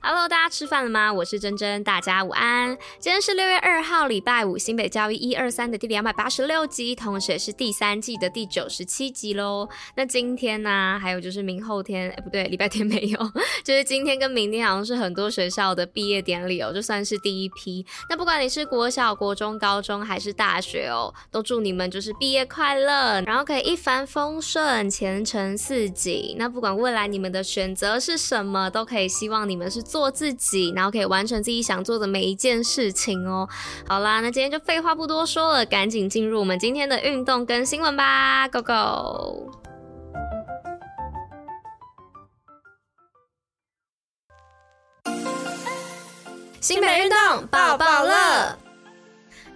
Hello，大家吃饭了吗？我是珍珍，大家午安。今天是六月二号，礼拜五，新北教育一二三的第两百八十六集，同时也是第三季的第九十七集喽。那今天呢、还有就是明后天，哎，不对，礼拜天没有，就是今天跟明天好像是很多学校的毕业典礼哦，就算是第一批。那不管你是国小、国中、高中还是大学哦，都祝你们就是毕业快乐，然后可以一帆风顺，前程似锦。那不管未来你们的选择是什么，都可以希望你们是做。自己，然后可以完成自己想做的每一件事情哦。好啦，那今天就废话不多说了，赶紧进入我们今天的运动跟新闻吧，Go Go！新北运动抱抱乐。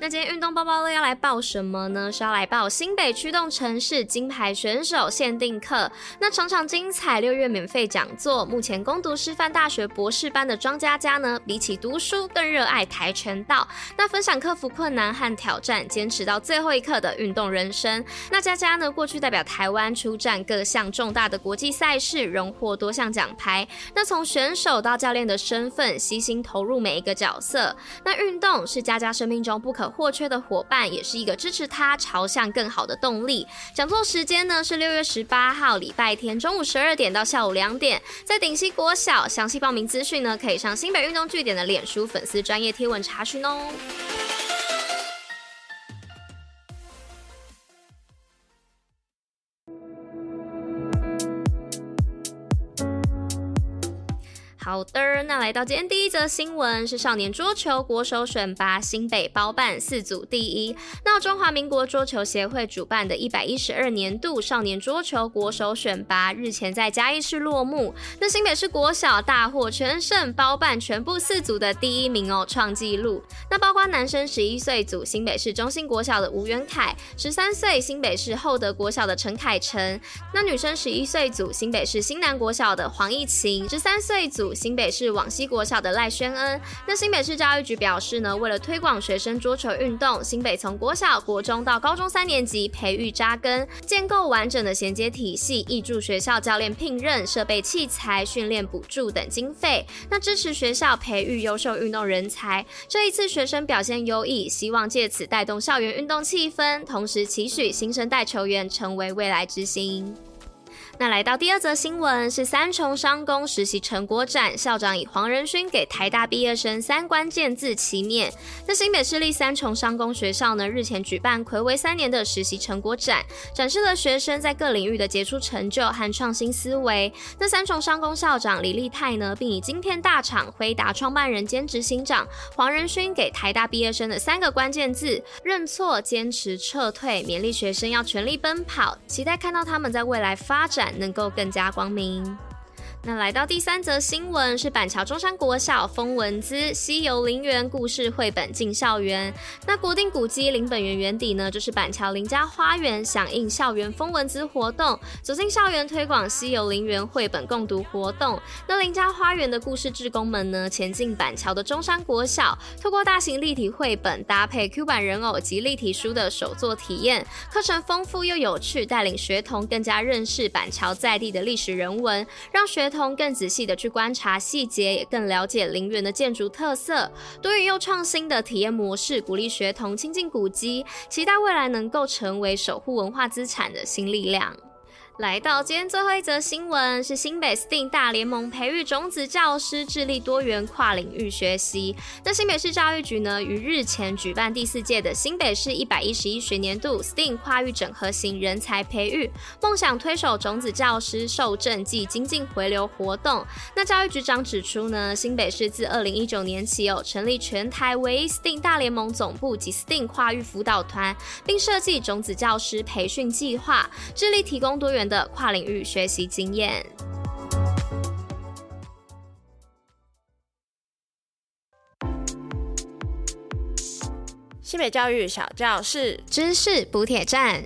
那今天运动包包乐要来报什么呢？是要来报新北驱动城市金牌选手限定课。那场场精彩，六月免费讲座。目前攻读师范大学博士班的庄佳佳呢，比起读书更热爱跆拳道。那分享克服困难和挑战，坚持到最后一刻的运动人生。那佳佳呢，过去代表台湾出战各项重大的国际赛事，荣获多项奖牌。那从选手到教练的身份，悉心投入每一个角色。那运动是佳佳生命中不可或缺的伙伴，也是一个支持他朝向更好的动力。讲座时间呢是六月十八号礼拜天中午十二点到下午两点，在顶溪国小。详细报名资讯呢，可以上新北运动据点的脸书粉丝专业贴文查询哦。好的，那来到今天第一则新闻是少年桌球国手选拔，新北包办四组第一。那中华民国桌球协会主办的一百一十二年度少年桌球国手选拔日前在嘉义市落幕。那新北市国小大获全胜，包办全部四组的第一名哦，创纪录。那包括男生十一岁组，新北市中心国小的吴元凯；十三岁新北市厚德国小的陈凯成。那女生十一岁组，新北市新南国小的黄义晴；十三岁组。新北市往西国小的赖宣恩，那新北市教育局表示呢，为了推广学生桌球运动，新北从国小、国中到高中三年级培育扎根，建构完整的衔接体系，挹注学校教练聘任、设备器材、训练补助等经费，那支持学校培育优秀运动人才。这一次学生表现优异，希望借此带动校园运动气氛，同时期许新生代球员成为未来之星。那来到第二则新闻是三重商工实习成果展，校长以黄仁勋给台大毕业生三关键字齐面。那新北市立三重商工学校呢，日前举办睽违三年的实习成果展，展示了学生在各领域的杰出成就和创新思维。那三重商工校长李立泰呢，并以晶片大厂辉达创办人兼执行长黄仁勋给台大毕业生的三个关键字：认错、坚持、撤退，勉励学生要全力奔跑，期待看到他们在未来发展。能够更加光明。那来到第三则新闻是板桥中山国小风文资西游林园故事绘本进校园。那国定古迹林本源园底呢，就是板桥林家花园，响应校园风文资活动，走进校园推广西游林园绘本共读活动。那林家花园的故事志工们呢，前进板桥的中山国小，透过大型立体绘本搭配 Q 版人偶及立体书的手作体验，课程丰富又有趣，带领学童更加认识板桥在地的历史人文，让学通更仔细的去观察细节，也更了解陵园的建筑特色，多元又创新的体验模式，鼓励学童亲近古迹，期待未来能够成为守护文化资产的新力量。来到今天最后一则新闻，是新北 STEAM 大联盟培育种子教师，致力多元跨领域学习。那新北市教育局呢，于日前举办第四届的新北市一百一十一学年度 STEAM 跨域整合型人才培育梦想推手种子教师受证暨精进回流活动。那教育局长指出呢，新北市自二零一九年起有成立全台唯一 STEAM 大联盟总部及 STEAM 跨域辅导团，并设计种子教师培训计划，致力提供多元的跨领域学习经验。西北教育小教室知识补铁站。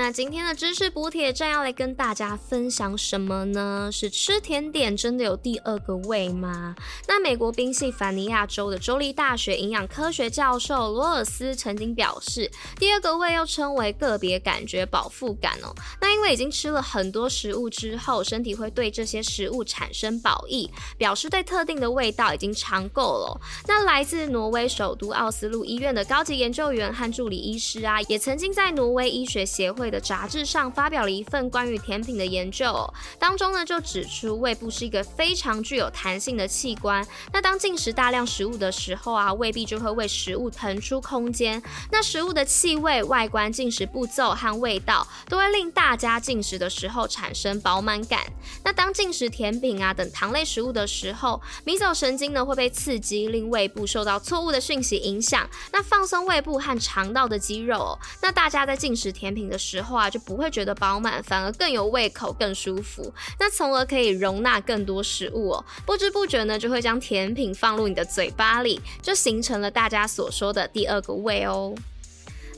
那今天的知识补铁站要来跟大家分享什么呢？是吃甜点真的有第二个胃吗？那美国宾夕法尼亚州的州立大学营养科学教授罗尔斯曾经表示，第二个胃又称为个别感觉饱腹感哦。那因为已经吃了很多食物之后，身体会对这些食物产生饱意，表示对特定的味道已经尝够了。那来自挪威首都奥斯陆医院的高级研究员和助理医师啊，也曾经在挪威医学协会的杂志上发表了一份关于甜品的研究哦，当中呢就指出胃部是一个非常具有弹性的器官。那当进食大量食物的时候啊，胃壁就会为食物腾出空间。那食物的气味、外观、进食步骤和味道都会令大家进食的时候产生饱满感。那当进食甜品啊等糖类食物的时候，迷走神经呢会被刺激，令胃部受到错误的讯息影响，那放松胃部和肠道的肌肉哦。那大家在进食甜品的时，时候啊，就不会觉得饱满，反而更有胃口，更舒服。那从而可以容纳更多食物哦，不知不觉呢，就会将甜品放入你的嘴巴里，就形成了大家所说的第二个胃哦。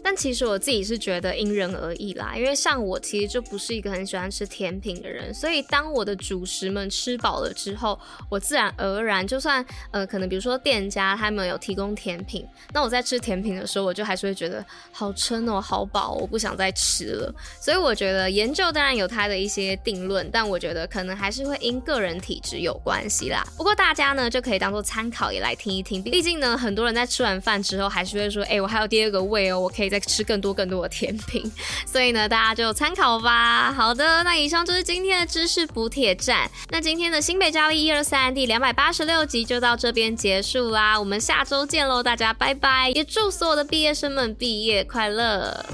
但其实我自己是觉得因人而异啦，因为像我其实就不是一个很喜欢吃甜品的人，所以当我的主食们吃饱了之后，我自然而然就算呃可能比如说店家他们有提供甜品，那我在吃甜品的时候，我就还是会觉得好撑哦，好饱，我不想再吃了。所以我觉得研究当然有它的一些定论，但我觉得可能还是会因个人体质有关系啦。不过大家呢就可以当做参考也来听一听，毕竟呢很多人在吃完饭之后还是会说，哎、我还有第二个胃哦，我可以。再吃更多更多的甜品，所以呢，大家就参考吧。好的，那以上就是今天的知识补铁站。那今天的新北加利一二三第两百八十六集就到这边结束啦，我们下周见喽，大家拜拜！也祝所有的毕业生们毕业快乐。